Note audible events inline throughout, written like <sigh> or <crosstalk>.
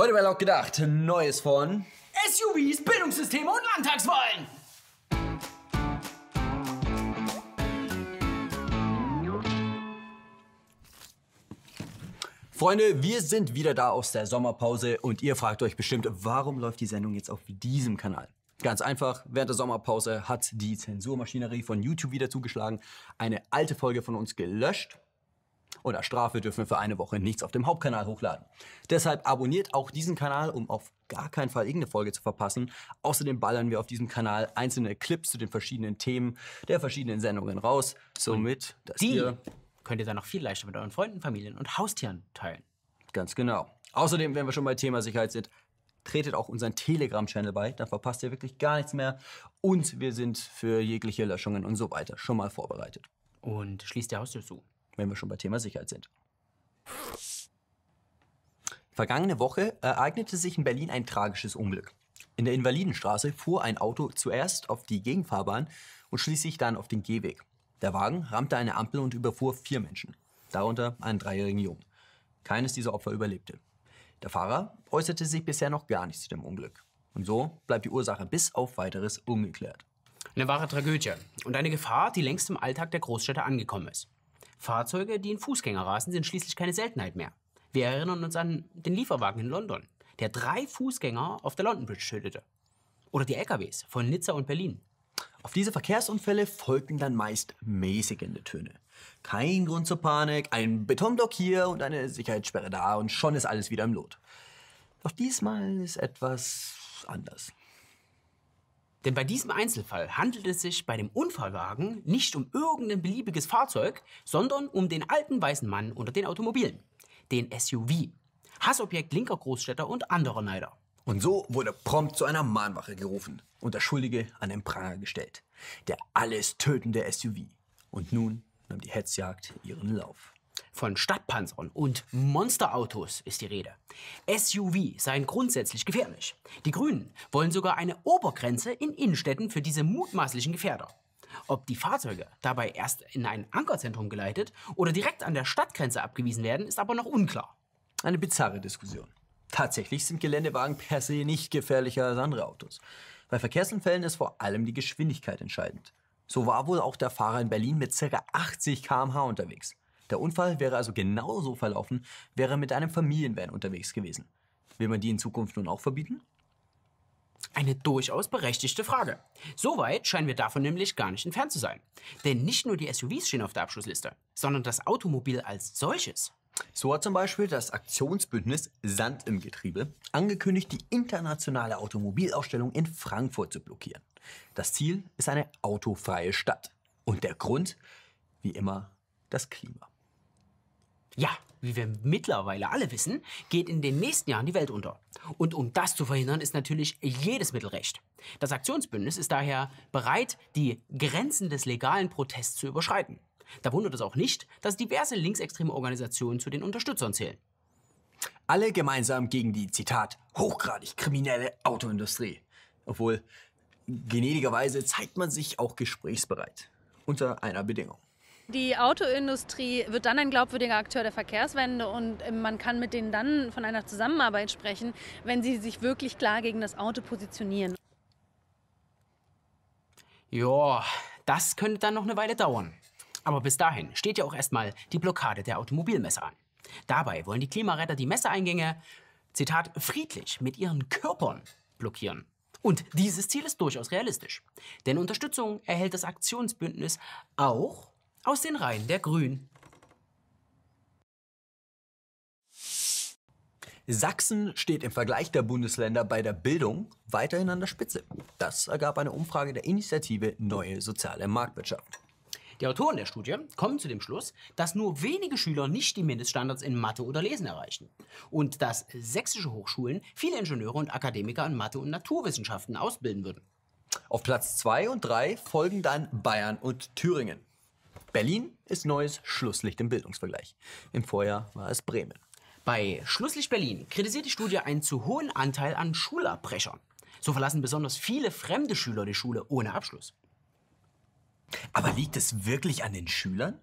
Heute bei Laut gedacht, Neues von SUVs, Bildungssysteme und Landtagswahlen. Freunde, wir sind wieder da aus der Sommerpause und ihr fragt euch bestimmt, warum läuft die Sendung jetzt auf diesem Kanal? Ganz einfach, während der Sommerpause hat die Zensurmaschinerie von YouTube wieder zugeschlagen, eine alte Folge von uns gelöscht als Strafe dürfen wir für eine Woche nichts auf dem Hauptkanal hochladen. Deshalb abonniert auch diesen Kanal, um auf gar keinen Fall irgendeine Folge zu verpassen. Außerdem ballern wir auf diesem Kanal einzelne Clips zu den verschiedenen Themen der verschiedenen Sendungen raus, somit, dass Die ihr könnt ihr dann noch viel leichter mit euren Freunden, Familien und Haustieren teilen. Ganz genau. Außerdem, wenn wir schon bei Thema Sicherheit sind, tretet auch unseren Telegram-Channel bei, dann verpasst ihr wirklich gar nichts mehr. Und wir sind für jegliche Löschungen und so weiter schon mal vorbereitet, Und schließt die Haustür zu. Wenn wir schon bei Thema Sicherheit sind. Vergangene Woche ereignete sich in Berlin ein tragisches Unglück. In der Invalidenstraße fuhr ein Auto zuerst auf die Gegenfahrbahn und schließlich dann auf den Gehweg. Der Wagen rammte eine Ampel und überfuhr vier Menschen, darunter einen dreijährigen Jungen. Keines dieser Opfer überlebte. Der Fahrer äußerte sich bisher noch gar nicht zu dem Unglück. Und so bleibt die Ursache bis auf weiteres ungeklärt. Eine wahre Tragödie und eine Gefahr, die längst im Alltag der Großstädter angekommen ist. Fahrzeuge, die in Fußgänger rasen, sind schließlich keine Seltenheit mehr. Wir erinnern uns an den Lieferwagen in London, der drei Fußgänger auf der London Bridge tötete. Oder die LKWs von Nizza und Berlin. Auf diese Verkehrsunfälle folgten dann meist mäßigende Töne. Kein Grund zur Panik, ein Betonblock hier und eine Sicherheitssperre da und schon ist alles wieder im Lot. Doch diesmal ist etwas anders. Denn bei diesem Einzelfall handelt es sich bei dem Unfallwagen nicht um irgendein beliebiges Fahrzeug, sondern um den alten weißen Mann unter den Automobilen. Den SUV. Hassobjekt linker Großstädter und anderer Neider. Und so wurde prompt zu einer Mahnwache gerufen und der Schuldige an den Pranger gestellt. Der alles tötende SUV. Und nun nahm die Hetzjagd ihren Lauf. Von Stadtpanzern und Monsterautos ist die Rede. SUV seien grundsätzlich gefährlich. Die Grünen wollen sogar eine Obergrenze in Innenstädten für diese mutmaßlichen Gefährder. Ob die Fahrzeuge dabei erst in ein Ankerzentrum geleitet oder direkt an der Stadtgrenze abgewiesen werden, ist aber noch unklar. Eine bizarre Diskussion. Tatsächlich sind Geländewagen per se nicht gefährlicher als andere Autos. Bei Verkehrsunfällen ist vor allem die Geschwindigkeit entscheidend. So war wohl auch der Fahrer in Berlin mit ca. 80 km/h unterwegs. Der Unfall wäre also genauso verlaufen, wäre mit einem Familienvan unterwegs gewesen. Will man die in Zukunft nun auch verbieten? Eine durchaus berechtigte Frage. Soweit scheinen wir davon nämlich gar nicht entfernt zu sein. Denn nicht nur die SUVs stehen auf der Abschlussliste, sondern das Automobil als solches. So hat zum Beispiel das Aktionsbündnis Sand im Getriebe angekündigt, die internationale Automobilausstellung in Frankfurt zu blockieren. Das Ziel ist eine autofreie Stadt. Und der Grund, wie immer, das Klima. Ja, wie wir mittlerweile alle wissen, geht in den nächsten Jahren die Welt unter. Und um das zu verhindern, ist natürlich jedes Mittel recht. Das Aktionsbündnis ist daher bereit, die Grenzen des legalen Protests zu überschreiten. Da wundert es auch nicht, dass diverse linksextreme Organisationen zu den Unterstützern zählen. Alle gemeinsam gegen die, Zitat, hochgradig kriminelle Autoindustrie. Obwohl, gnädigerweise zeigt man sich auch gesprächsbereit. Unter einer Bedingung. Die Autoindustrie wird dann ein glaubwürdiger Akteur der Verkehrswende und äh, man kann mit denen dann von einer Zusammenarbeit sprechen, wenn sie sich wirklich klar gegen das Auto positionieren. Ja, das könnte dann noch eine Weile dauern. Aber bis dahin steht ja auch erstmal die Blockade der Automobilmesse an. Dabei wollen die Klimaretter die Messeeingänge, Zitat, friedlich mit ihren Körpern blockieren. Und dieses Ziel ist durchaus realistisch. Denn Unterstützung erhält das Aktionsbündnis auch aus den Reihen der Grünen. Sachsen steht im Vergleich der Bundesländer bei der Bildung weiterhin an der Spitze. Das ergab eine Umfrage der Initiative Neue Soziale Marktwirtschaft. Die Autoren der Studie kommen zu dem Schluss, dass nur wenige Schüler nicht die Mindeststandards in Mathe oder Lesen erreichen und dass sächsische Hochschulen viele Ingenieure und Akademiker in Mathe und Naturwissenschaften ausbilden würden. Auf Platz 2 und 3 folgen dann Bayern und Thüringen. Berlin ist neues Schlusslicht im Bildungsvergleich. Im Vorjahr war es Bremen. Bei Schlusslicht Berlin kritisiert die Studie einen zu hohen Anteil an Schulabbrechern. So verlassen besonders viele fremde Schüler die Schule ohne Abschluss. Aber liegt es wirklich an den Schülern?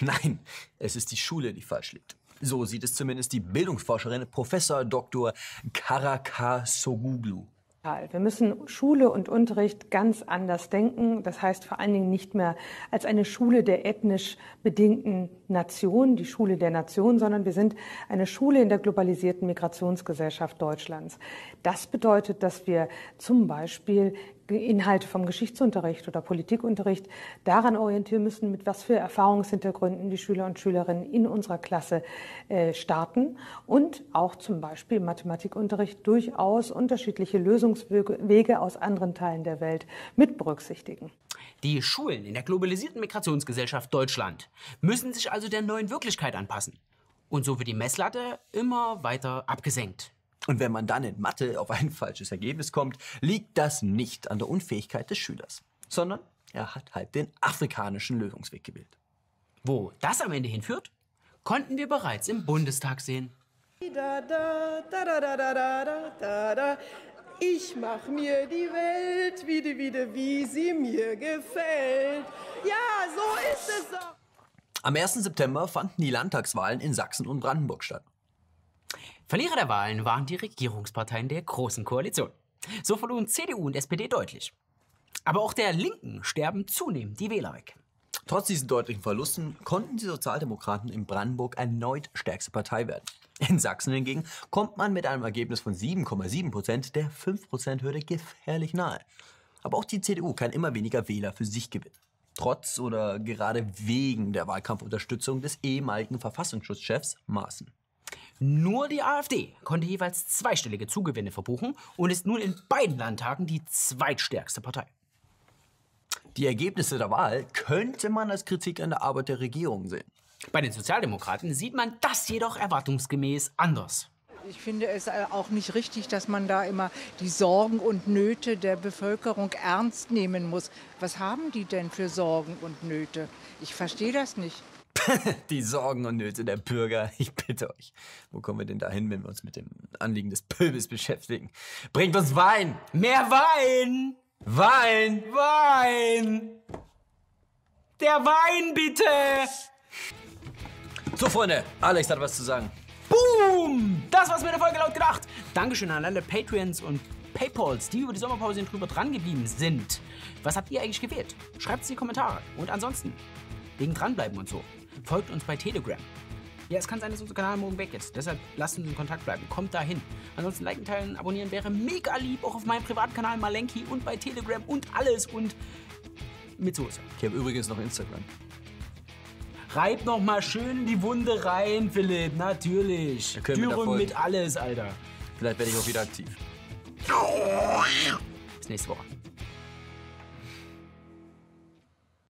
Nein, es ist die Schule, die falsch liegt. So sieht es zumindest die Bildungsforscherin Professor Dr. Karakasoglu. Wir müssen Schule und Unterricht ganz anders denken. Das heißt vor allen Dingen nicht mehr als eine Schule der ethnisch bedingten Nation, die Schule der Nation, sondern wir sind eine Schule in der globalisierten Migrationsgesellschaft Deutschlands. Das bedeutet, dass wir zum Beispiel Inhalte vom Geschichtsunterricht oder Politikunterricht daran orientieren müssen, mit was für Erfahrungshintergründen die Schüler und Schülerinnen in unserer Klasse äh, starten und auch zum Beispiel im Mathematikunterricht durchaus unterschiedliche Lösungswege aus anderen Teilen der Welt mit berücksichtigen. Die Schulen in der globalisierten Migrationsgesellschaft Deutschland müssen sich also der neuen Wirklichkeit anpassen. Und so wird die Messlatte immer weiter abgesenkt. Und wenn man dann in Mathe auf ein <laughs> falsches Ergebnis kommt, liegt das nicht an der Unfähigkeit des Schülers, sondern er hat halt den afrikanischen Lösungsweg gewählt. Wo das am Ende hinführt, konnten wir bereits im Bundestag sehen. Ich mach mir die Welt wieder, wieder, wie sie mir gefällt. Ja, so ist es doch. Am 1. September fanden die Landtagswahlen in Sachsen und Brandenburg statt. Verlierer der Wahlen waren die Regierungsparteien der Großen Koalition. So verloren CDU und SPD deutlich. Aber auch der Linken sterben zunehmend die Wähler weg. Trotz diesen deutlichen Verlusten konnten die Sozialdemokraten in Brandenburg erneut stärkste Partei werden. In Sachsen hingegen kommt man mit einem Ergebnis von 7,7 Prozent der 5-Prozent-Hürde gefährlich nahe. Aber auch die CDU kann immer weniger Wähler für sich gewinnen. Trotz oder gerade wegen der Wahlkampfunterstützung des ehemaligen Verfassungsschutzchefs Maaßen. Nur die AfD konnte jeweils zweistellige Zugewinne verbuchen und ist nun in beiden Landtagen die zweitstärkste Partei. Die Ergebnisse der Wahl könnte man als Kritik an der Arbeit der Regierung sehen. Bei den Sozialdemokraten sieht man das jedoch erwartungsgemäß anders. Ich finde es auch nicht richtig, dass man da immer die Sorgen und Nöte der Bevölkerung ernst nehmen muss. Was haben die denn für Sorgen und Nöte? Ich verstehe das nicht. <laughs> die Sorgen und Nöte der Bürger. Ich bitte euch. Wo kommen wir denn da hin, wenn wir uns mit dem Anliegen des Pöbels beschäftigen? Bringt uns Wein! Mehr Wein! Wein! Wein! Der Wein, bitte! So, Freunde, Alex hat was zu sagen. Boom! Das war's mit der Folge laut gedacht. Dankeschön an alle Patreons und Paypals, die über die Sommerpause drüber dran geblieben sind. Was habt ihr eigentlich gewählt? Schreibt es in die Kommentare. Und ansonsten, wegen dranbleiben und so. Folgt uns bei Telegram. Ja, es kann sein, dass unser Kanal morgen weg ist. Deshalb lasst uns in Kontakt bleiben. Kommt dahin. Ansonsten liken, teilen, abonnieren wäre mega lieb. Auch auf meinem privaten Kanal Malenki und bei Telegram und alles und mit Soße. Ich habe übrigens noch Instagram. Reib noch mal schön die Wunde rein, Philipp. Natürlich. Dürren mit alles, Alter. Vielleicht werde ich auch wieder aktiv. Bis nächste Woche.